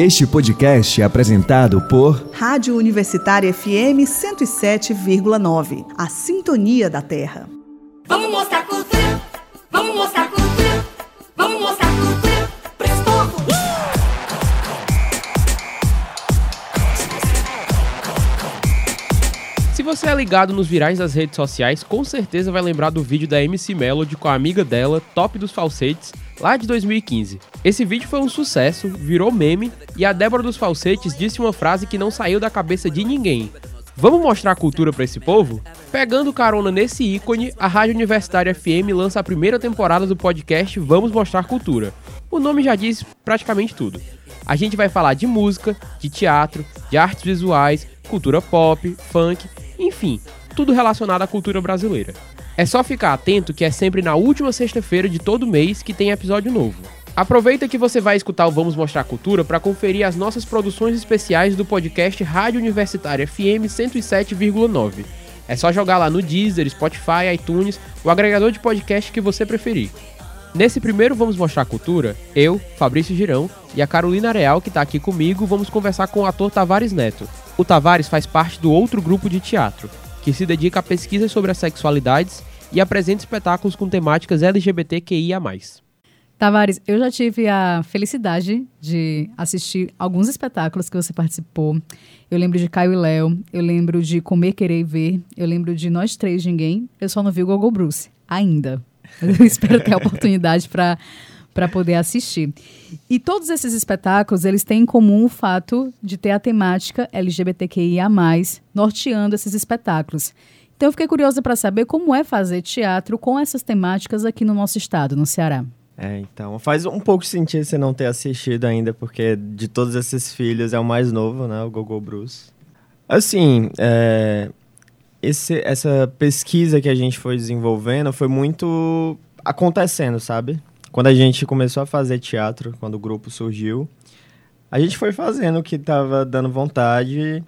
Este podcast é apresentado por Rádio Universitária FM 107,9. A Sintonia da Terra. Vamos mostrar cultura, vamos mostrar cultura, vamos mostrar cultura esse povo. Se você é ligado nos virais das redes sociais, com certeza vai lembrar do vídeo da MC Melody com a amiga dela, Top dos Falsetes, lá de 2015. Esse vídeo foi um sucesso, virou meme, e a Débora dos Falsetes disse uma frase que não saiu da cabeça de ninguém. Vamos mostrar cultura pra esse povo? Pegando carona nesse ícone, a Rádio Universitária FM lança a primeira temporada do podcast Vamos Mostrar Cultura. O nome já diz praticamente tudo. A gente vai falar de música, de teatro, de artes visuais, cultura pop, funk, enfim, tudo relacionado à cultura brasileira. É só ficar atento que é sempre na última sexta-feira de todo mês que tem episódio novo. Aproveita que você vai escutar o Vamos Mostrar Cultura para conferir as nossas produções especiais do podcast Rádio Universitária FM 107,9. É só jogar lá no Deezer, Spotify, iTunes, o agregador de podcast que você preferir. Nesse primeiro Vamos Mostrar Cultura, eu, Fabrício Girão e a Carolina Real, que está aqui comigo, vamos conversar com o ator Tavares Neto. O Tavares faz parte do outro grupo de teatro, que se dedica a pesquisas sobre as sexualidades e apresenta espetáculos com temáticas LGBTQIA+. Tavares, eu já tive a felicidade de assistir alguns espetáculos que você participou. Eu lembro de Caio e Léo, eu lembro de Comer, Querer e Ver, eu lembro de Nós Três Ninguém, eu só não vi o Gogo Bruce, ainda. Eu espero ter a oportunidade para para poder assistir. E todos esses espetáculos, eles têm em comum o fato de ter a temática LGBTQIA+, norteando esses espetáculos. Então eu fiquei curiosa para saber como é fazer teatro com essas temáticas aqui no nosso estado, no Ceará. É, então, faz um pouco de sentido você não ter assistido ainda, porque de todos esses filhos é o mais novo, né, o Gogo Bruce. Assim, é, esse, essa pesquisa que a gente foi desenvolvendo foi muito acontecendo, sabe? Quando a gente começou a fazer teatro, quando o grupo surgiu, a gente foi fazendo o que estava dando vontade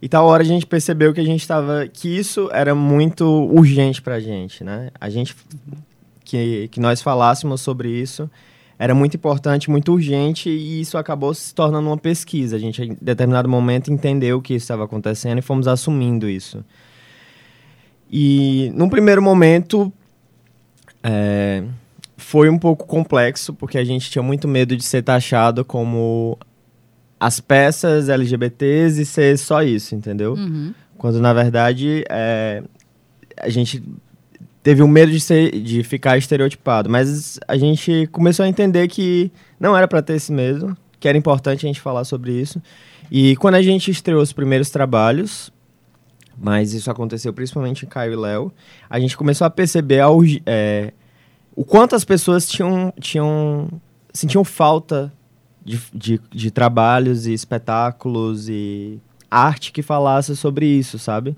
e tal hora a gente percebeu que a gente estava que isso era muito urgente para a gente, né? A gente que, que nós falássemos sobre isso era muito importante, muito urgente e isso acabou se tornando uma pesquisa. A gente, em determinado momento, entendeu que estava acontecendo e fomos assumindo isso. E, num primeiro momento, é, foi um pouco complexo, porque a gente tinha muito medo de ser taxado como as peças LGBTs e ser só isso, entendeu? Uhum. Quando, na verdade, é, a gente teve o medo de, ser, de ficar estereotipado, mas a gente começou a entender que não era para ter esse medo, que era importante a gente falar sobre isso. E quando a gente estreou os primeiros trabalhos, mas isso aconteceu principalmente em Caio e Léo, a gente começou a perceber a, é, o quanto as pessoas tinham, tinham sentiam falta de, de, de trabalhos e espetáculos e arte que falasse sobre isso, sabe?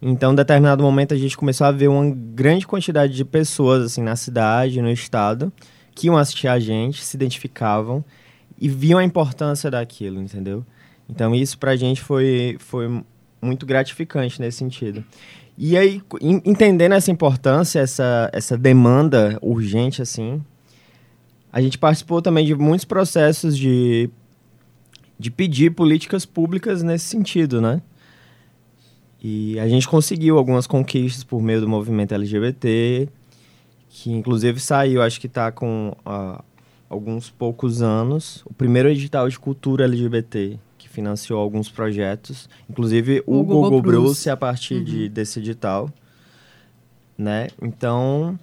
Então, em determinado momento, a gente começou a ver uma grande quantidade de pessoas, assim, na cidade, no estado, que iam assistir a gente, se identificavam e viam a importância daquilo, entendeu? Então, isso pra gente foi, foi muito gratificante nesse sentido. E aí, en- entendendo essa importância, essa, essa demanda urgente, assim, a gente participou também de muitos processos de, de pedir políticas públicas nesse sentido, né? E a gente conseguiu algumas conquistas por meio do movimento LGBT, que inclusive saiu, acho que está com ah, alguns poucos anos, o primeiro edital de cultura LGBT, que financiou alguns projetos, inclusive o, O Google Google Bruce. Bruce a partir de, desse edital, né? Então,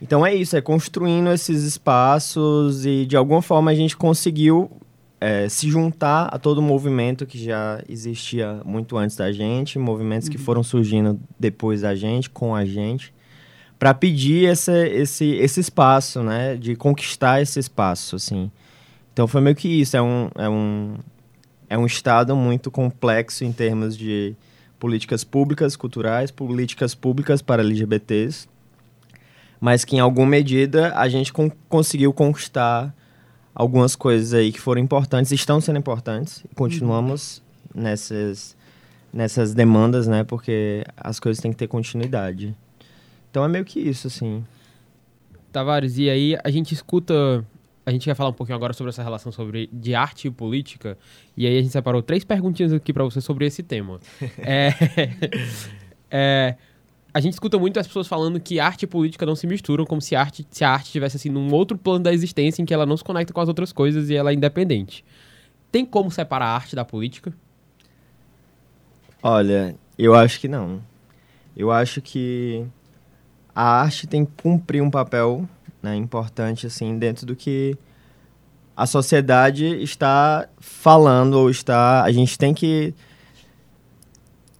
então é isso, é construindo esses espaços e de alguma forma a gente conseguiu é, se juntar a todo o movimento que já existia muito antes da gente, movimentos que foram surgindo depois da gente, com a gente, para pedir esse, esse, esse espaço, né? De conquistar esse espaço, assim. Então foi meio que isso, é um, é um, é um estado muito complexo em termos de políticas públicas, culturais, políticas públicas para LGBTs, mas que em alguma medida a gente con conseguiu conquistar algumas coisas aí que foram importantes, estão sendo importantes, e continuamos nessas, nessas demandas, né? Porque as coisas têm que ter continuidade. Então é meio que isso, assim. Tavares, e aí a gente escuta a gente vai falar um pouquinho agora sobre essa relação sobre, de arte e política. E aí a gente separou três perguntinhas aqui para você sobre esse tema. é, é, a gente escuta muito as pessoas falando que arte e política não se misturam, como se a arte, se a arte estivesse assim num outro plano da existência em que ela não se conecta com as outras coisas e ela é independente. Tem como separar a arte da política? Olha, eu acho que não. Eu acho que a arte tem que cumprir um papel né, importante assim dentro do que a sociedade está falando ou está a gente tem que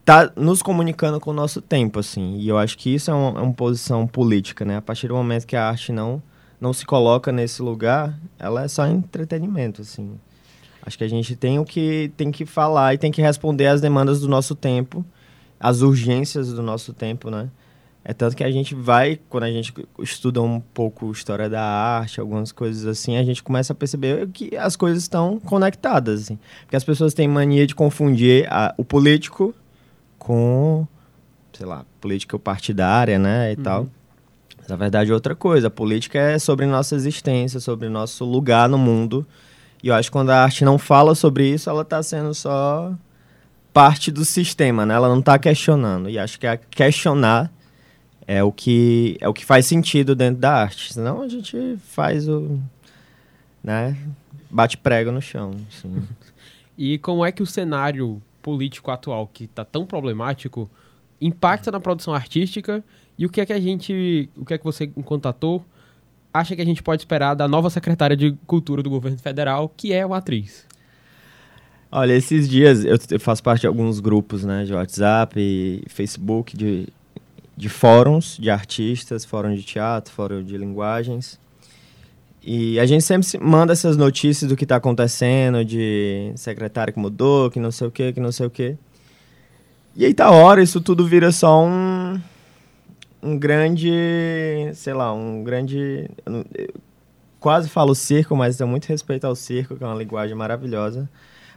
tá nos comunicando com o nosso tempo assim e eu acho que isso é uma, é uma posição política né a partir do momento que a arte não não se coloca nesse lugar ela é só entretenimento assim acho que a gente tem o que tem que falar e tem que responder às demandas do nosso tempo as urgências do nosso tempo né é tanto que a gente vai, quando a gente estuda um pouco história da arte, algumas coisas assim, a gente começa a perceber que as coisas estão conectadas. Assim. Porque as pessoas têm mania de confundir a, o político com, sei lá, política partidária, né, e uhum. tal. Mas, na verdade, é outra coisa. A política é sobre nossa existência, sobre nosso lugar no mundo. E eu acho que quando a arte não fala sobre isso, ela está sendo só parte do sistema, né? Ela não está questionando. E acho que a questionar é o que é o que faz sentido dentro da arte. Senão a gente faz o né, bate prego no chão. Assim. e como é que o cenário político atual, que está tão problemático, impacta na produção artística e o que é que a gente, o que é que você, ator, acha que a gente pode esperar da nova secretária de Cultura do governo federal, que é uma atriz? Olha, esses dias eu faço parte de alguns grupos, né, de WhatsApp e Facebook de de fóruns de artistas, fórum de teatro, fórum de linguagens. E a gente sempre manda essas notícias do que está acontecendo, de secretário que mudou, que não sei o que, que não sei o que. E aí tá hora, isso tudo vira só um, um grande, sei lá, um grande... Eu quase falo circo, mas tenho muito respeito ao circo, que é uma linguagem maravilhosa.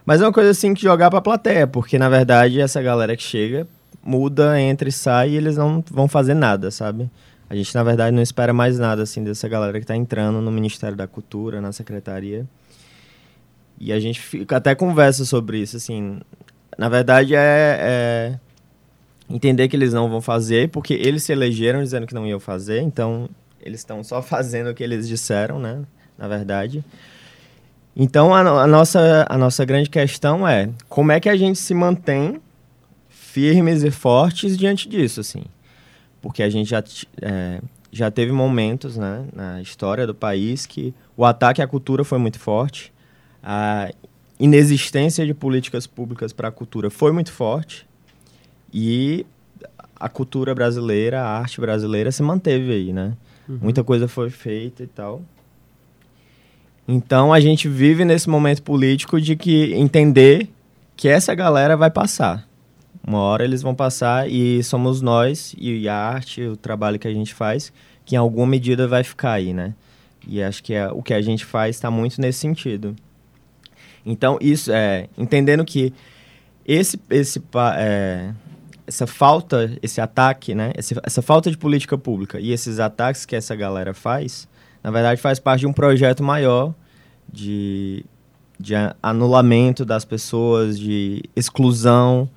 Mas é uma coisa assim que jogar pra plateia, porque na verdade essa galera que chega muda, entra e sai e eles não vão fazer nada, sabe? A gente, na verdade, não espera mais nada, assim, dessa galera que está entrando no Ministério da Cultura, na Secretaria. E a gente fica, até conversa sobre isso, assim. Na verdade, é, é entender que eles não vão fazer, porque eles se elegeram dizendo que não iam fazer, então eles estão só fazendo o que eles disseram, né? Na verdade. Então, a, a, nossa, a nossa grande questão é como é que a gente se mantém firmes e fortes diante disso, assim. Porque a gente já, é, já teve momentos né, na história do país que o ataque à cultura foi muito forte, a inexistência de políticas públicas para a cultura foi muito forte e a cultura brasileira, a arte brasileira se manteve aí, né? Uhum. Muita coisa foi feita e tal. Então a gente vive nesse momento político de que entender que essa galera vai passar. Uma hora eles vão passar e somos nós e a arte, o trabalho que a gente faz, que em alguma medida vai ficar aí, né? E acho que é, o que a gente faz está muito nesse sentido. Então, isso é entendendo que esse, esse, é, essa falta, esse ataque, né? Esse, essa falta de política pública e esses ataques que essa galera faz, na verdade, faz parte de um projeto maior de, de anulamento das pessoas, de exclusão,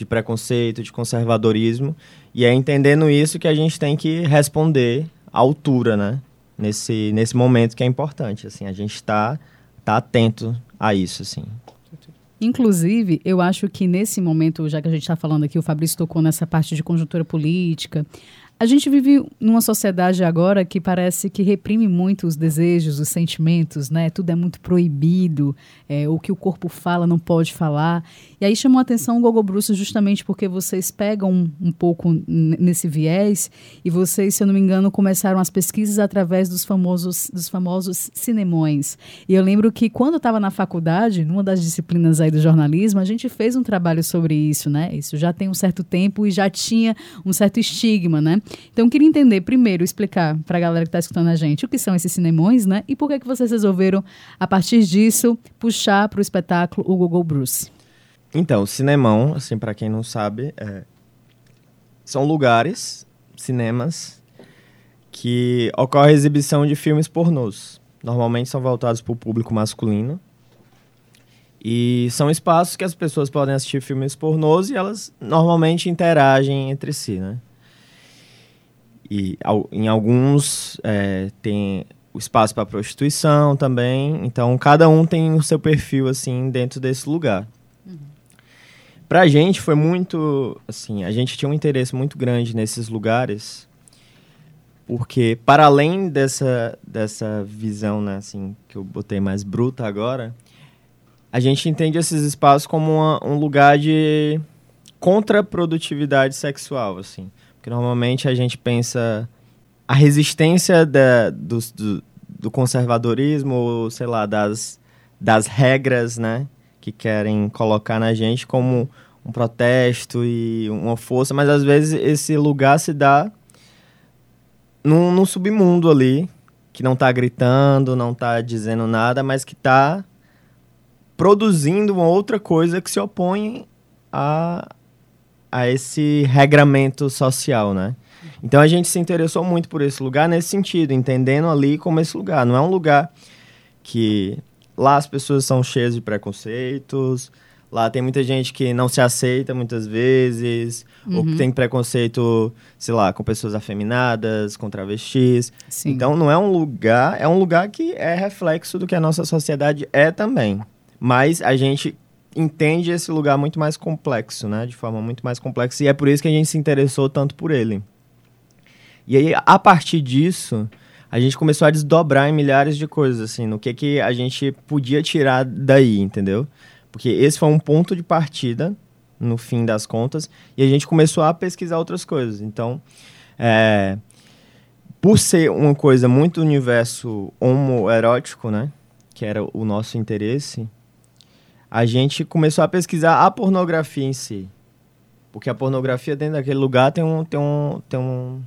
de preconceito, de conservadorismo. E é entendendo isso que a gente tem que responder à altura, né? Nesse, nesse momento que é importante, assim, a gente está tá atento a isso, assim. Inclusive, eu acho que nesse momento, já que a gente está falando aqui, o Fabrício tocou nessa parte de conjuntura política, a gente vive numa sociedade agora que parece que reprime muito os desejos, os sentimentos, né? Tudo é muito proibido, é, o que o corpo fala não pode falar. E aí chamou a atenção o Gogo Bruce justamente porque vocês pegam um, um pouco nesse viés e vocês, se eu não me engano, começaram as pesquisas através dos famosos, dos famosos cinemões. E eu lembro que quando eu estava na faculdade, numa das disciplinas aí do jornalismo, a gente fez um trabalho sobre isso, né? Isso já tem um certo tempo e já tinha um certo estigma, né? Então, eu queria entender, primeiro, explicar para a galera que está escutando a gente o que são esses cinemões, né? E por que, que vocês resolveram, a partir disso, puxar para o espetáculo o Google Bruce. Então, cinemão, assim, para quem não sabe, é... são lugares, cinemas, que ocorre exibição de filmes pornôs. Normalmente são voltados para o público masculino. E são espaços que as pessoas podem assistir filmes pornôs e elas normalmente interagem entre si, né? E em alguns é, tem o espaço para prostituição também. Então, cada um tem o seu perfil, assim, dentro desse lugar. Pra gente foi muito, assim, a gente tinha um interesse muito grande nesses lugares, porque para além dessa, dessa visão, né, assim, que eu botei mais bruta agora, a gente entende esses espaços como uma- um lugar de contraprodutividade sexual, assim. Porque normalmente a gente pensa a resistência da, dos- do, do conservadorismo, ou, sei lá, das, das regras, né, que querem colocar na gente como um protesto e uma força, mas às vezes esse lugar se dá num, num submundo ali, que não tá gritando, não tá dizendo nada, mas que tá produzindo uma outra coisa que se opõe a, a esse regramento social, né? Então a gente se interessou muito por esse lugar nesse sentido, entendendo ali como esse lugar. Não é um lugar que lá as pessoas são cheias de preconceitos, lá tem muita gente que não se aceita muitas vezes, ou que tem preconceito, sei lá, com pessoas afeminadas, com travestis. Sim. Então não é um lugar, é um lugar que é reflexo do que a nossa sociedade é também. Mas a gente entende esse lugar muito mais complexo, né? De forma muito mais complexa. E é por isso que a gente se interessou tanto por ele. E aí, a partir disso, a gente começou a desdobrar em milhares de coisas, assim, no que, que a gente podia tirar daí, entendeu? Porque esse foi um ponto de partida, no fim das contas, e a gente começou a pesquisar outras coisas. Então, é, por ser uma coisa muito universo homoerótico, né? Que era o nosso interesse, a gente começou a pesquisar a pornografia em si. Porque a pornografia dentro daquele lugar tem um, tem um, tem um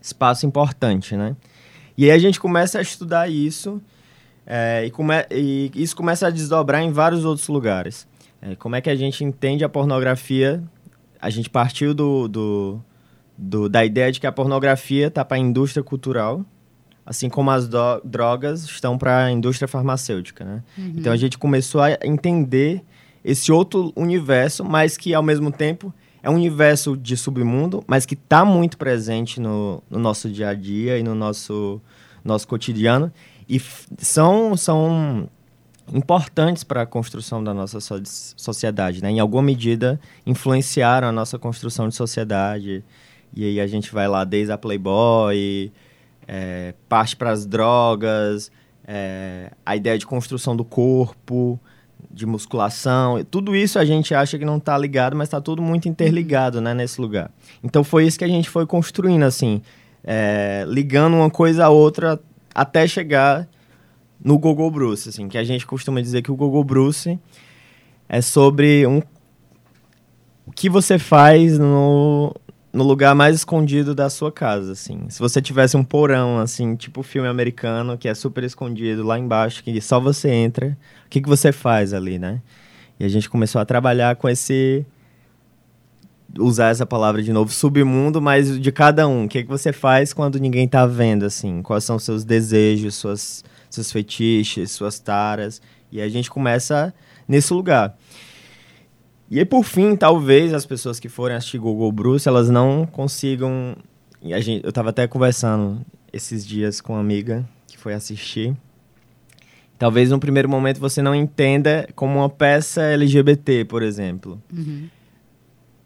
espaço importante, né? E aí a gente começa a estudar isso é, e, come, e isso começa a desdobrar em vários outros lugares. É, como é que a gente entende a pornografia? A gente partiu do, do, do- da ideia de que a pornografia está para a indústria cultural, assim como as drogas estão para a indústria farmacêutica, né? Então a gente começou a entender esse outro universo, mas que ao mesmo tempo é um universo de submundo, mas que está muito presente no, no nosso dia a dia e no nosso, nosso cotidiano. E são, são importantes para a construção da nossa so- sociedade, né? Em alguma medida influenciaram a nossa construção de sociedade. E aí a gente vai lá desde a Playboy, é, parte para as drogas, é, a ideia de construção do corpo, de musculação, tudo isso a gente acha que não está ligado, mas está tudo muito interligado, né, nesse lugar. Então foi isso que a gente foi construindo, assim, é, ligando uma coisa a outra até chegar no Gogo Bruce, assim, que a gente costuma dizer que o Gogo Bruce é sobre um o que você faz no, no lugar mais escondido da sua casa, assim. Se você tivesse um porão, assim, tipo filme americano, que é super escondido lá embaixo, que só você entra, o que, que você faz ali, né? E a gente começou a trabalhar com esse usar essa palavra de novo, submundo, mas de cada um. O que, que você faz quando ninguém tá vendo, assim? Quais são seus desejos, suas, seus fetiches, suas taras? E a gente começa nesse lugar. E aí, por fim, talvez as pessoas que forem assistir Google Bruce, elas não consigam... Gente, eu tava até conversando esses dias com uma amiga que foi assistir. Talvez no primeiro momento você não entenda como uma peça LGBT, por exemplo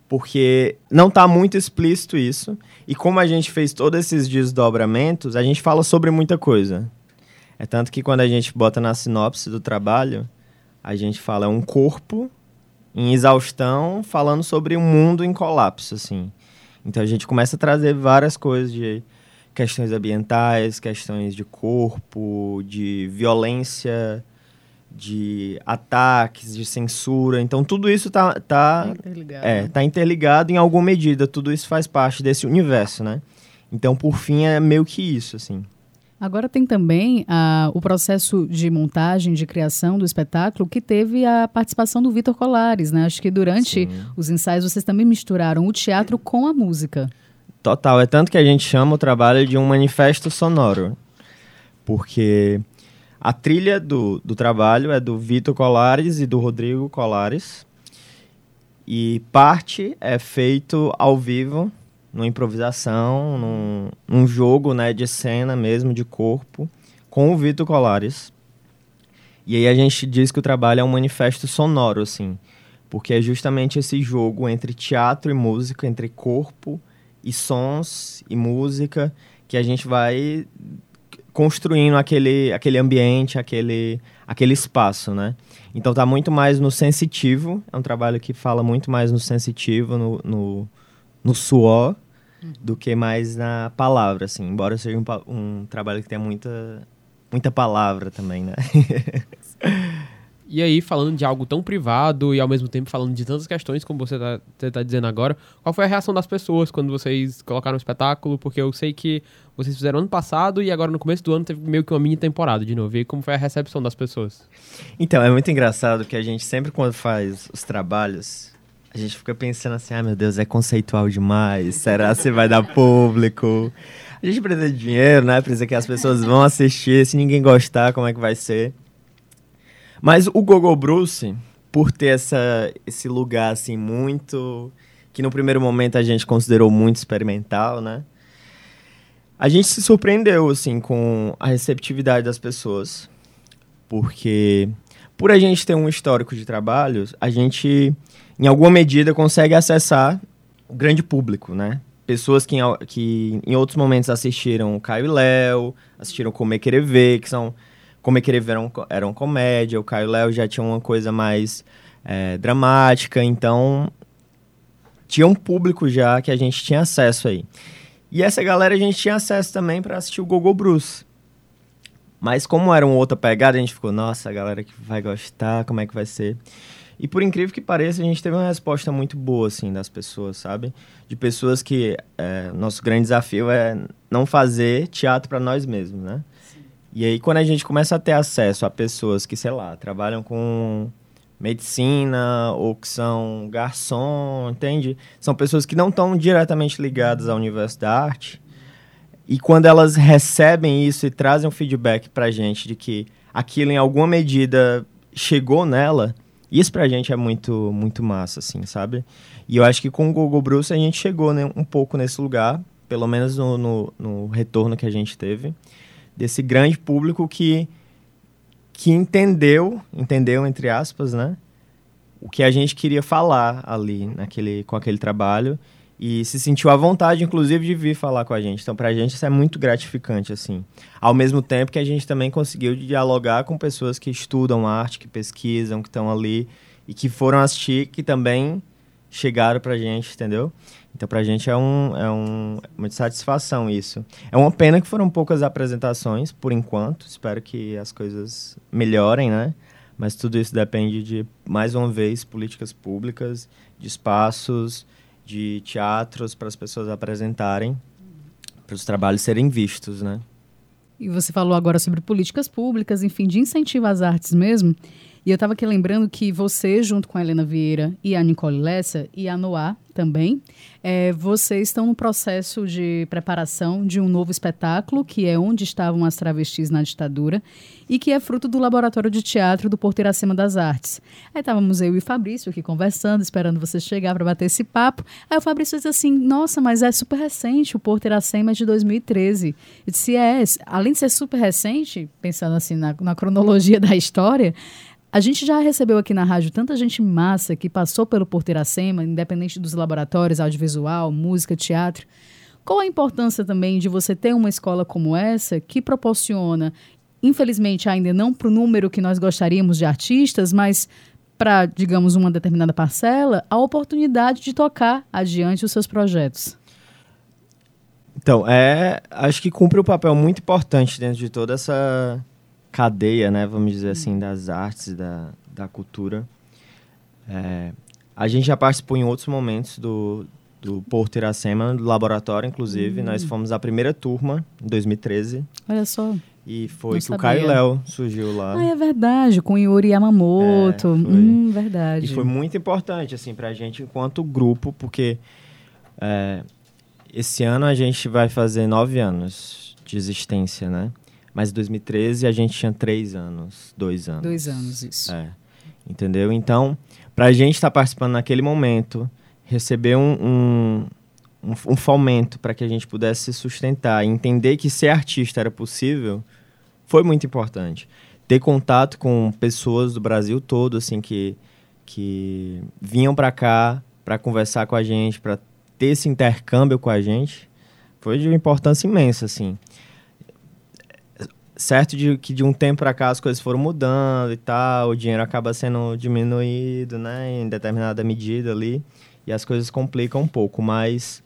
porque não está muito explícito isso. E como a gente fez todos esses desdobramentos, a gente fala sobre muita coisa. É tanto que quando a gente bota na sinopse do trabalho, a gente fala é um corpo em exaustão falando sobre um mundo em colapso, assim. Então a gente começa a trazer várias coisas de questões ambientais, questões de corpo, de violência, de ataques, de censura. Então tudo isso tá, tá interligado. é, tá interligado em alguma medida. Tudo isso faz parte desse universo, né? Então, por fim, é meio que isso, assim. Agora tem também ah, o processo de montagem, de criação do espetáculo, que teve a participação do Vitor Colares, né? Acho que durante os ensaios vocês também misturaram o teatro com a música. Total. É tanto que a gente chama o trabalho de um manifesto sonoro. Porque A trilha do, do trabalho é do Vitor Colares e do Rodrigo Colares. E parte é feito ao vivo, numa improvisação, num, num jogo né, de cena mesmo, de corpo, com o Vitor Colares. E aí a gente diz que o trabalho é um manifesto sonoro, assim, porque é justamente esse jogo entre teatro e música, entre corpo e sons e música, que a gente vai construindo aquele, aquele ambiente, aquele, aquele espaço, né? Então tá muito mais no sensitivo, é um trabalho que fala muito mais no sensitivo, no, no, no suor, do que mais na palavra, assim. Embora seja um, um trabalho que tenha muita, muita palavra também, né? E aí, falando de algo tão privado e ao mesmo tempo falando de tantas questões como você tá, você tá dizendo agora, qual foi a reação das pessoas quando vocês colocaram o espetáculo? Porque eu sei que vocês fizeram ano passado e agora no começo do ano teve meio que uma mini temporada de novo. E como foi a recepção das pessoas? Então, é muito engraçado que a gente sempre quando faz os trabalhos, a gente fica pensando assim, ah, meu Deus, é conceitual demais, será que vai dar público? A gente precisa de dinheiro, né? Precisa que as pessoas vão assistir, se ninguém gostar, como é que vai ser? Mas o Gogo Bruce, por ter essa, esse lugar, assim, muito... Que no primeiro momento a gente considerou muito experimental, né? A gente se surpreendeu, assim, com a receptividade das pessoas. Porque por a gente ter um histórico de trabalhos, a gente, em alguma medida, consegue acessar o grande público, né? Pessoas que em, que em outros momentos assistiram Caio e Léo, assistiram Comer Querer Ver, que são... Comer Querer Ver eram, eram comédia, o Caio e Léo já tinha uma coisa mais eh, dramática, então tinha um público já que a gente tinha acesso aí. E essa galera a gente tinha acesso também para assistir o Gogo Bruce. Mas como era uma outra pegada, a gente ficou, nossa, a galera que vai gostar, como é que vai ser? E por incrível que pareça, a gente teve uma resposta muito boa, assim, das pessoas, sabe? De pessoas que... é, nosso grande desafio é não fazer teatro para nós mesmos, né? E aí, quando a gente começa a ter acesso a pessoas que, sei lá, trabalham com medicina ou que são garçom, entende? São pessoas que não estão diretamente ligadas ao universo da arte. E quando elas recebem isso e trazem um feedback pra gente de que aquilo em alguma medida chegou nela, isso pra gente é muito muito massa, assim, sabe? E eu acho que com o Google Bruce a gente chegou né, um pouco nesse lugar, pelo menos no, no, no retorno que a gente teve, desse grande público que, que entendeu, entendeu entre aspas, né? O que a gente queria falar ali naquele, com aquele trabalho e se sentiu à vontade, inclusive, de vir falar com a gente. Então, pra gente, isso é muito gratificante, assim. Ao mesmo tempo que a gente também conseguiu dialogar com pessoas que estudam arte, que pesquisam, que estão ali e que foram assistir, que também chegaram pra gente, entendeu? Então, pra gente é, um, é um, muita satisfação isso. É uma pena que foram poucas apresentações, por enquanto. Espero que as coisas melhorem, né? Mas tudo isso depende de, mais uma vez, políticas públicas, de espaços, de teatros para as pessoas apresentarem, para os trabalhos serem vistos, né? E você falou agora sobre políticas públicas, enfim, de incentivo às artes mesmo. E eu estava aqui lembrando que você, junto com a Helena Vieira e a Nicole Lessa, e a Noah também, eh, vocês estão no processo de preparação de um novo espetáculo, que é Onde Estavam as Travestis na Ditadura, e que é fruto do Laboratório de Teatro do Porto Iracema das Artes. Aí estávamos eu e o Fabrício aqui conversando, esperando você chegar para bater esse papo. Aí o Fabrício disse assim: Nossa, mas é super recente, o Porto Iracema é de 2013. Eu disse: É, além de ser super recente, pensando assim na, na cronologia da história. A gente já recebeu aqui na rádio tanta gente massa que passou pelo Porto Iracema, independente dos laboratórios, audiovisual, música, teatro. Qual a importância também de você ter uma escola como essa que proporciona, infelizmente ainda não para o número que nós gostaríamos de artistas, mas para, digamos, uma determinada parcela, a oportunidade de tocar adiante os seus projetos? Então, é, acho que cumpre um papel muito importante dentro de toda essa cadeia, né, vamos dizer assim, das artes, da, da cultura. É, a gente já participou em outros momentos do, do Porto Iracema, do laboratório, inclusive. Nós fomos a primeira turma, em 2013, Olha só. e foi Não que sabia. o Caio Léo surgiu lá. Ah, é verdade, com Yuri Yamamoto. É, hum, verdade. E foi muito importante, assim, pra gente enquanto grupo, porque é, esse ano a gente vai fazer nove anos de existência, né? Mas em 2013 a gente tinha três anos, dois anos. Dois anos, isso. É. Entendeu? Então, pra gente estar participando naquele momento, receber um, um, um, um fomento para que a gente pudesse se sustentar e entender que ser artista era possível, foi muito importante. Ter contato com pessoas do Brasil todo, assim, que, que vinham para cá para conversar com a gente, para ter esse intercâmbio com a gente, foi de uma importância imensa, assim certo de que de um tempo para cá as coisas foram mudando e tal, o dinheiro acaba sendo diminuído, né, em determinada medida ali, e as coisas complicam um pouco, mas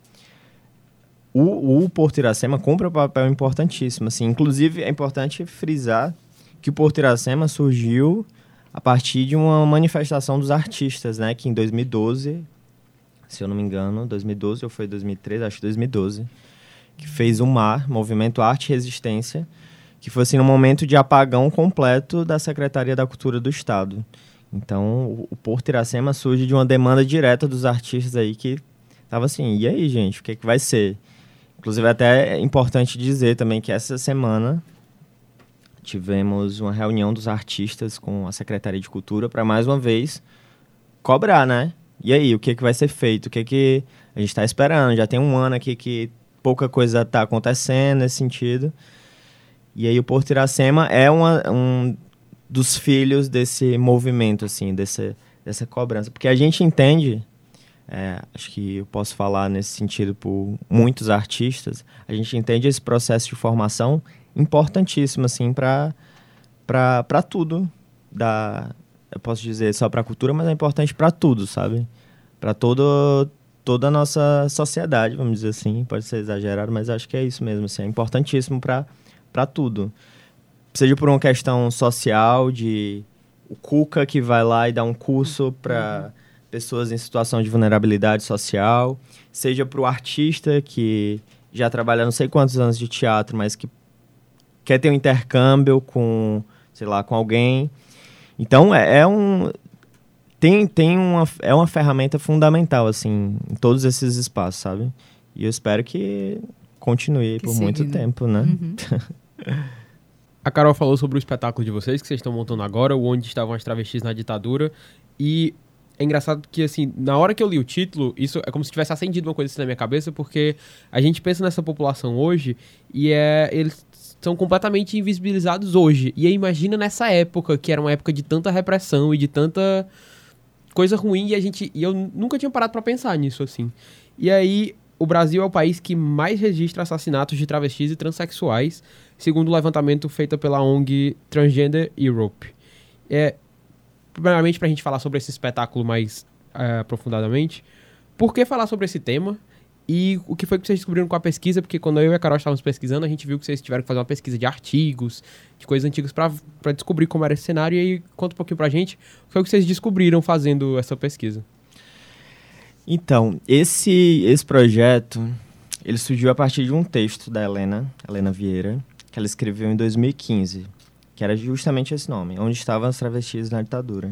o, o Porto Iracema cumpre um papel importantíssimo, assim, inclusive é importante frisar que o Porto Iracema surgiu a partir de uma manifestação dos artistas, né, que em 2012, se eu não me engano, 2012 ou foi 2013, acho que 2012, que fez o MAR, Movimento Arte e Resistência, que foi assim momento de apagão completo da Secretaria da Cultura do Estado. Então, o Porto Iracema surge de uma demanda direta dos artistas aí que tava assim, e aí, gente, o que, é que vai ser? Inclusive, até é importante dizer também que essa semana tivemos uma reunião dos artistas com a Secretaria de Cultura para mais uma vez cobrar, né? E aí, o que, é que vai ser feito? O que, é que a gente está esperando? Já tem um ano aqui que pouca coisa está acontecendo nesse sentido. E aí o Porto Iracema é uma, um dos filhos desse movimento, assim, desse, dessa cobrança. Porque a gente entende, é, acho que eu posso falar nesse sentido por muitos artistas, a gente entende esse processo de formação importantíssimo, assim, para tudo. Da, eu posso dizer só para a cultura, mas é importante para tudo, sabe? Para todo toda a nossa sociedade, vamos dizer assim. Pode ser exagerado, mas acho que é isso mesmo. Assim, é importantíssimo para para tudo. Seja por uma questão social, de o Cuca que vai lá e dá um curso para uhum. pessoas em situação de vulnerabilidade social, seja para o artista que já trabalha não sei quantos anos de teatro, mas que quer ter um intercâmbio com, sei lá, com alguém. Então é, é um tem, tem uma é uma ferramenta fundamental assim em todos esses espaços, sabe? E eu espero que continue que por muito né? tempo, né? Uhum. A Carol falou sobre o espetáculo de vocês, que vocês estão montando agora, o Onde Estavam as Travestis na Ditadura. E é engraçado que, assim, na hora que eu li o título, isso é como se tivesse acendido uma coisa assim na minha cabeça, porque a gente pensa nessa população hoje e é, eles são completamente invisibilizados hoje. E aí imagina nessa época, que era uma época de tanta repressão e de tanta coisa ruim, e a gente. E eu nunca tinha parado para pensar nisso, assim. E aí, o Brasil é o país que mais registra assassinatos de travestis e transexuais segundo o levantamento feito pela ONG Transgender Europe. É, primeiramente, para a gente falar sobre esse espetáculo mais é, aprofundadamente, por que falar sobre esse tema? E o que foi que vocês descobriram com a pesquisa? Porque quando eu e a Carol estávamos pesquisando, a gente viu que vocês tiveram que fazer uma pesquisa de artigos, de coisas antigas, para descobrir como era esse cenário. E aí, conta um pouquinho para a gente o que que vocês descobriram fazendo essa pesquisa. Então, esse, esse projeto, ele surgiu a partir de um texto da Helena, Helena Vieira, que ela escreveu em 2015, que era justamente esse nome, Onde Estavam as Travestis na Ditadura.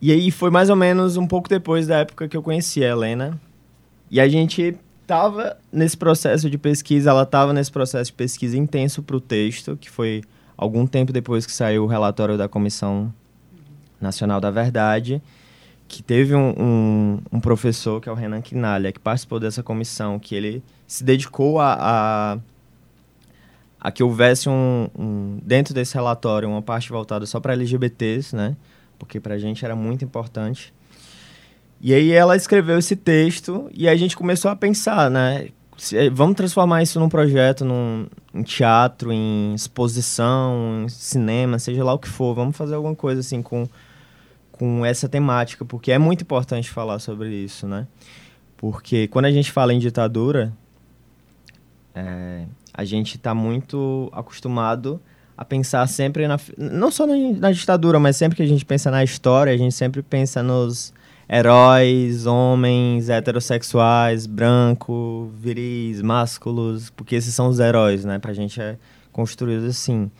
E aí foi mais ou menos um pouco depois da época que eu conheci a Helena. E a gente estava nesse processo de pesquisa, ela estava nesse processo de pesquisa intenso para o texto, que foi algum tempo depois que saiu o relatório da Comissão Nacional da Verdade, que teve um, um, um professor, que é o Renan Quinalha, que participou dessa comissão, que ele se dedicou a, a a que houvesse um, um, dentro desse relatório uma parte voltada só para LGBTs, né? Porque para a gente era muito importante. E aí ela escreveu esse texto e a gente começou a pensar, né? Se, vamos transformar isso num projeto, num, em teatro, em exposição, em cinema, seja lá o que for. Vamos fazer alguma coisa assim com, com essa temática, porque é muito importante falar sobre isso, né? Porque quando a gente fala em ditadura, é, a gente está muito acostumado a pensar sempre na não só na, na, ditadura, mas sempre que a gente pensa na história, a gente sempre pensa nos heróis, homens, heterossexuais, branco, viris, másculos, porque esses são os heróis, né? Pra gente é construído assim.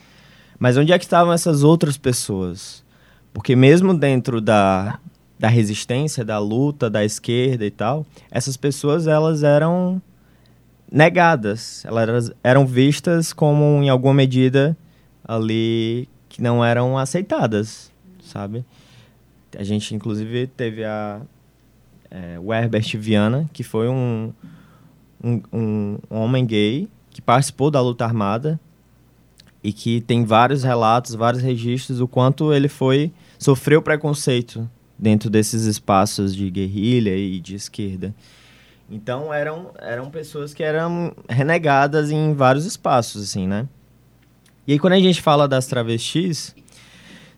Mas onde é que estavam essas outras pessoas? Porque mesmo dentro da, da resistência, da luta, da esquerda e tal, essas pessoas elas eram negadas. Elas eram vistas como, em alguma medida, ali que não eram aceitadas, sabe? A gente, inclusive, teve a, é, o Herbert Viana, que foi um, um, um homem gay que participou da luta armada e que tem vários relatos, vários registros do quanto ele foi sofreu preconceito dentro desses espaços de guerrilha e de esquerda. Então eram, eram pessoas que eram renegadas em vários espaços, assim, né? E aí quando a gente fala das travestis,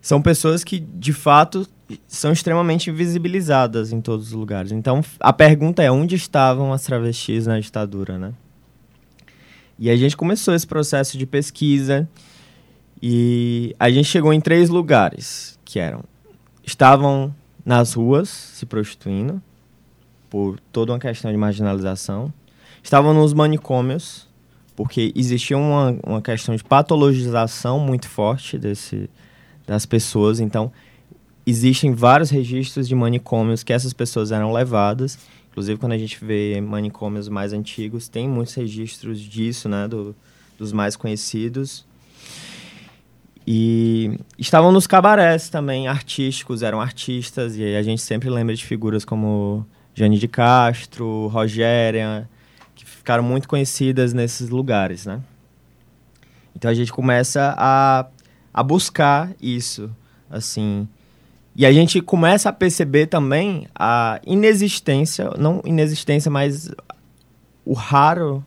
são pessoas que de fato são extremamente invisibilizadas em todos os lugares. Então a pergunta é onde estavam as travestis na ditadura, né? E a gente começou esse processo de pesquisa e a gente chegou em três lugares, que eram estavam nas ruas se prostituindo por toda uma questão de marginalização, estavam nos manicômios porque existia uma, uma questão de patologização muito forte desse, das pessoas, então existem vários registros de manicômios que essas pessoas eram levadas Inclusive, quando a gente vê manicômios mais antigos, tem muitos registros disso, né? Do, dos mais conhecidos. E estavam nos cabarés também, artísticos, eram artistas. E a gente sempre lembra de figuras como Jane de Castro, Rogéria, que ficaram muito conhecidas nesses lugares, né? Então a gente começa a, a buscar isso, assim... E a gente começa a perceber também a inexistência, não inexistência, mas o raro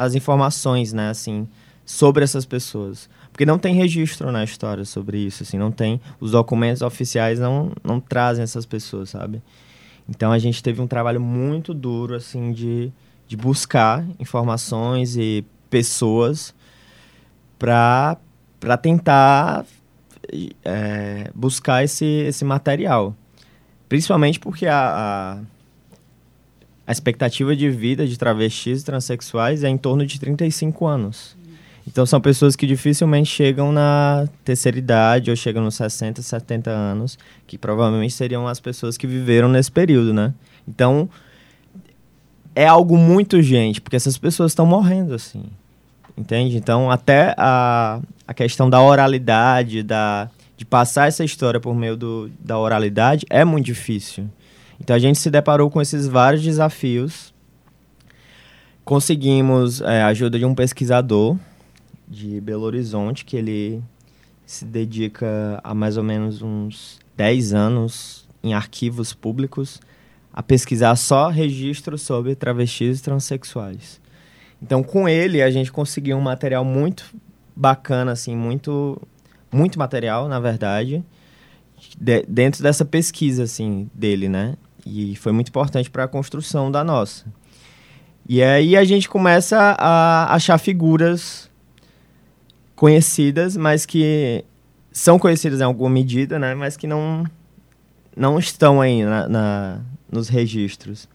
as informações, né, assim, sobre essas pessoas. Porque não tem registro na história sobre isso, assim, não tem, os documentos oficiais não, não trazem essas pessoas, sabe? Então a gente teve um trabalho muito duro, assim, de, de buscar informações e pessoas para tentar é, buscar esse, esse material. Principalmente porque a, a, a, expectativa de vida de travestis e transexuais é em torno de 35 anos. Então são pessoas que dificilmente chegam na terceira idade ou chegam nos 60, 70 anos, que provavelmente seriam as pessoas que viveram nesse período, né? Então é algo muito urgente, porque essas pessoas estão morrendo assim. Entende? Então, até a, a questão da oralidade, da, de passar essa história por meio do, da oralidade, é muito difícil. Então, a gente se deparou com esses vários desafios. Conseguimos é, a ajuda de um pesquisador de Belo Horizonte, que ele se dedica a mais ou menos uns 10 anos em arquivos públicos a pesquisar só registros sobre travestis e transexuais. Então, com ele, a gente conseguiu um material muito bacana, assim, muito, muito material, na verdade, de, dentro dessa pesquisa, assim, dele, né? E foi muito importante para a construção da nossa. E aí a gente começa a achar figuras conhecidas, mas que são conhecidas em alguma medida, né? Mas que não, não estão aí na, na nos registros.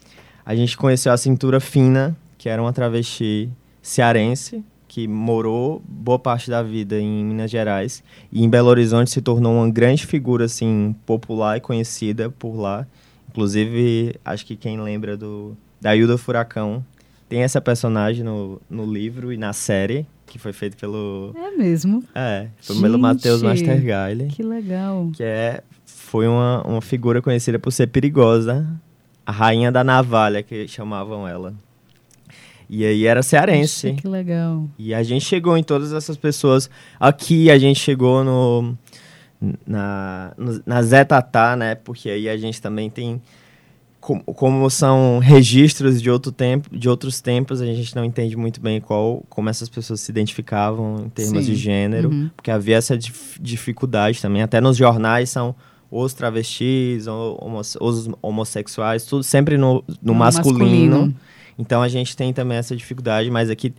A gente conheceu a Cintura Fina, que era uma travesti cearense, que morou boa parte da vida em Minas Gerais e em Belo Horizonte se tornou uma grande figura assim popular e conhecida por lá. Inclusive, acho que quem lembra do da Hilda Furacão tem essa personagem no, no livro e na série que foi feito pelo É mesmo? É, foi pelo Matheus Mastergaile. Que legal. Que é foi uma, uma figura conhecida por ser perigosa, a rainha da navalha que chamavam ela. E aí era cearense. Poxa, que legal. E a gente chegou em todas essas pessoas. Aqui a gente chegou no na, na Zetatá, né? Porque aí a gente também tem como, como são registros de outro tempo, de outros tempos, a gente não entende muito bem qual como essas pessoas se identificavam em termos Sim. de gênero, Uhum. porque havia essa dif- dificuldade também. Até nos jornais são os travestis, os homossexuais, tudo sempre no, no No masculino. Então a gente tem também essa dificuldade, mas aqui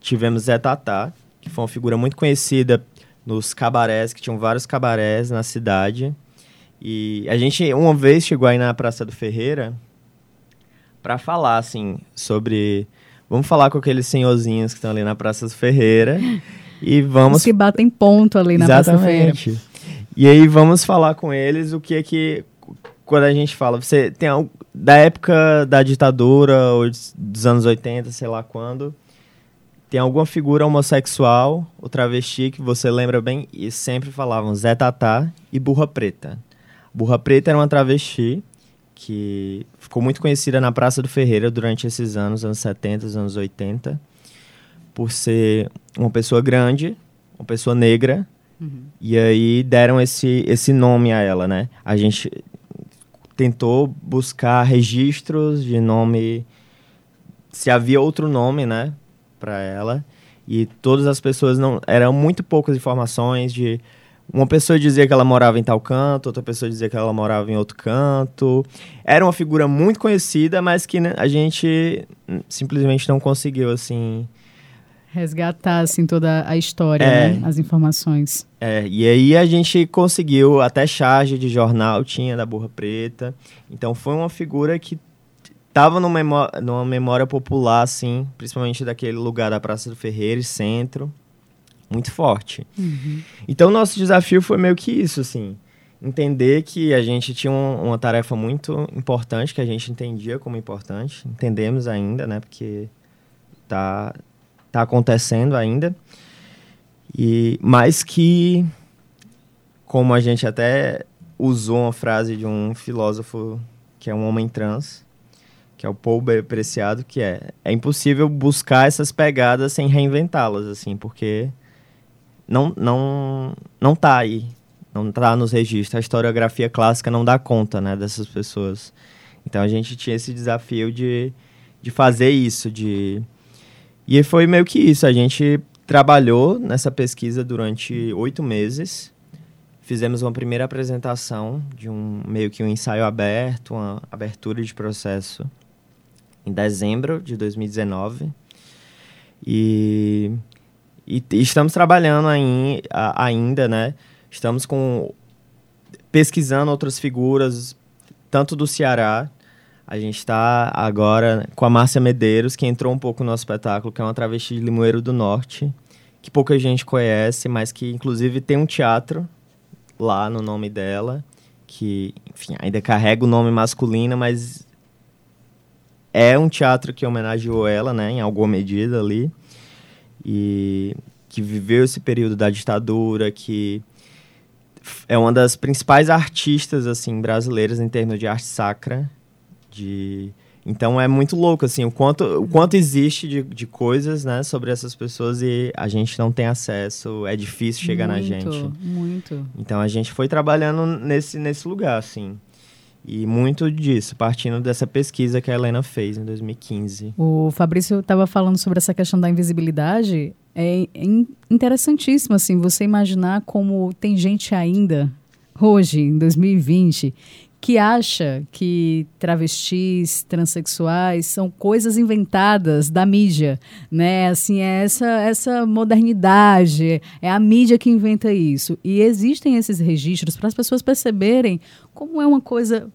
tivemos Zé Tatá, que foi uma figura muito conhecida nos cabarés, que tinham vários cabarés na cidade. E a gente uma vez chegou aí na Praça do Ferreira para falar assim sobre vamos falar com aqueles senhorzinhos que estão ali na Praça do Ferreira e vamos Os que batem ponto ali na Praça Feira. Exatamente. E aí vamos falar com eles o que é que quando a gente fala, você tem algo da época da ditadura ou dos anos 80, sei lá quando, tem alguma figura homossexual ou travesti que você lembra bem e sempre falavam Zé Tatá e Burra Preta. Burra Preta era uma travesti que ficou muito conhecida na Praça do Ferreira durante esses anos, anos 70, anos 80, por ser uma pessoa grande, uma pessoa negra, e aí deram esse, esse nome a ela, né? A gente tentou buscar registros de nome, se havia outro nome, né, para ela, e todas as pessoas não, eram muito poucas informações de uma pessoa dizia que ela morava em tal canto, outra pessoa dizia que ela morava em outro canto. Era uma figura muito conhecida, mas que né, a gente simplesmente não conseguiu, assim. Resgatar, assim, toda a história, É. né? As informações. É, e aí a gente conseguiu, até charge de jornal tinha da Burra Preta. Então foi uma figura que estava no memó numa memória popular, assim, principalmente daquele lugar da Praça do Ferreira e centro, muito forte. Então nosso desafio foi meio que isso, assim, entender que a gente tinha um- uma tarefa muito importante, que a gente entendia como importante, entendemos ainda, né, porque tá, tá acontecendo ainda, e mais que, como a gente até usou uma frase de um filósofo que é um homem trans, que é o Paul Preciado, que é é impossível buscar essas pegadas sem reinventá-las, assim, porque não, não, não tá aí, não tá nos registros. A historiografia clássica não dá conta, né, dessas pessoas. Então a gente tinha esse desafio de, de fazer isso, de... E foi meio que isso, a gente trabalhou nessa pesquisa durante oito meses. Fizemos uma primeira apresentação de um meio que um ensaio aberto, uma abertura de processo em dezembro de 2019. E, e t- estamos trabalhando aí, a- ainda, né? Estamos com pesquisando outras figuras, tanto do Ceará. A gente está agora com a Márcia Medeiros, que entrou um pouco no nosso espetáculo, que é uma travesti de Limoeiro do Norte, que pouca gente conhece, mas que inclusive tem um teatro lá no nome dela, que, enfim, ainda carrega o nome masculino, mas é um teatro que homenageou ela, né, em alguma medida ali, e que viveu esse período da ditadura, que é uma das principais artistas assim brasileiras em termos de arte sacra, de então é muito louco assim o quanto o quanto existe de, de coisas, né, sobre essas pessoas e a gente não tem acesso, é difícil chegar na muito, gente. Muito. Então a gente foi trabalhando nesse, nesse lugar, assim. E muito disso, partindo dessa pesquisa que a Helena fez em 2015. O Fabrício estava falando sobre essa questão da invisibilidade. É in- interessantíssimo, assim, você imaginar como tem gente ainda, hoje, em 2020, que acha que travestis, transexuais são coisas inventadas da mídia, né? Assim, é essa, essa modernidade, é a mídia que inventa isso. E existem esses registros para as pessoas perceberem como é uma coisa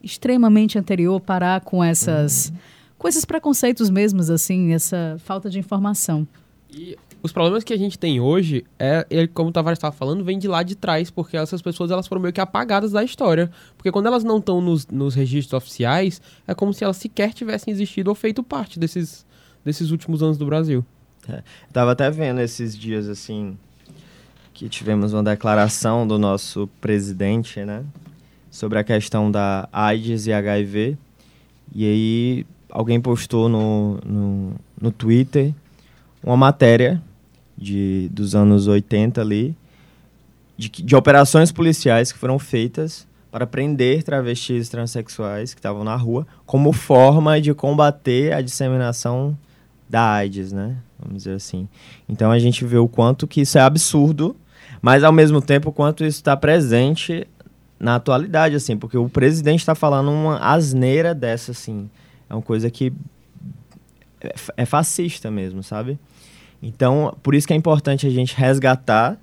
extremamente anterior parar com essas com esses preconceitos mesmos, assim, essa falta de informação. E os problemas que a gente tem hoje, é, ele, como o Tavares estava falando, vem de lá de trás, porque essas pessoas elas foram meio que apagadas da história. Porque quando elas não estão nos, nos registros oficiais, é como se elas sequer tivessem existido ou feito parte desses, desses últimos anos do Brasil. Eu tava até vendo esses dias, assim, que tivemos uma declaração do nosso presidente, né? Sobre a questão da AIDS e HIV. E aí alguém postou no, no, no Twitter uma matéria de, dos anos 80 ali, de, de operações policiais que foram feitas para prender travestis transexuais que estavam na rua, como forma de combater a disseminação da AIDS, né? Vamos dizer assim. Então a gente vê o quanto que isso é absurdo, mas ao mesmo tempo o quanto isso está presente na atualidade, assim, porque o presidente está falando uma asneira dessa, assim. É uma coisa que é, fa- é fascista mesmo, sabe? Então, por isso que é importante a gente resgatar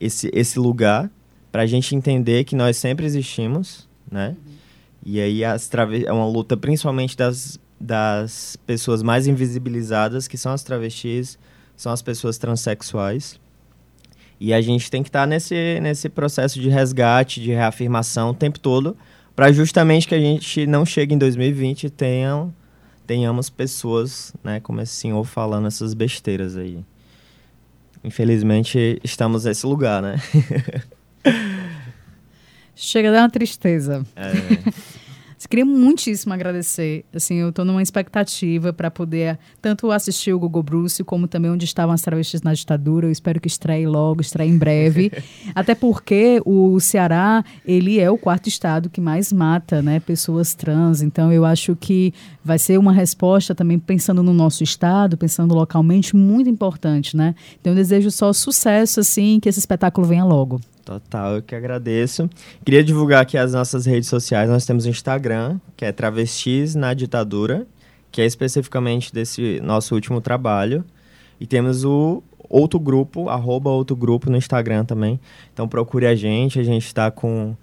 esse, esse lugar para a gente entender que nós sempre existimos, né? E aí é uma luta principalmente das, das pessoas mais invisibilizadas, que são as travestis, são as pessoas transexuais. E a gente tem que estar nesse, nesse processo de resgate, de reafirmação o tempo todo, para justamente que a gente não chegue em 2020 e tenha, tenhamos pessoas, né, como esse senhor falando essas besteiras aí. Infelizmente, estamos nesse lugar, né? Chega a dar uma tristeza. É, Queria muitíssimo agradecer. Assim, eu estou numa expectativa para poder tanto assistir o Google Bruce, como também onde estavam as travestis na ditadura. Eu espero que estreie logo, estreie em breve. Até porque o Ceará, ele é o quarto estado que mais mata, né, pessoas trans. Então, eu acho que vai ser uma resposta também pensando no nosso estado, pensando localmente, muito importante, né? Então, eu desejo só sucesso, assim, que esse espetáculo venha logo. Total, eu que agradeço. Queria divulgar aqui as nossas redes sociais. Nós temos o Instagram, que é Travestis na Ditadura, que é especificamente desse nosso último trabalho. E temos o outro grupo, arroba outro grupo no Instagram também. Então procure a gente, a gente está com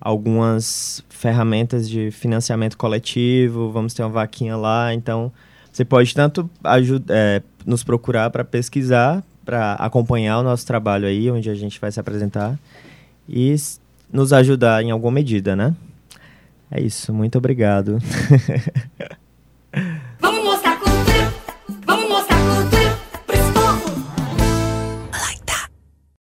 algumas ferramentas de financiamento coletivo, vamos ter uma vaquinha lá, então você pode tanto é, nos procurar para pesquisar, para acompanhar o nosso trabalho aí, onde a gente vai se apresentar e nos ajudar em alguma medida, né? É isso, muito obrigado. Vamos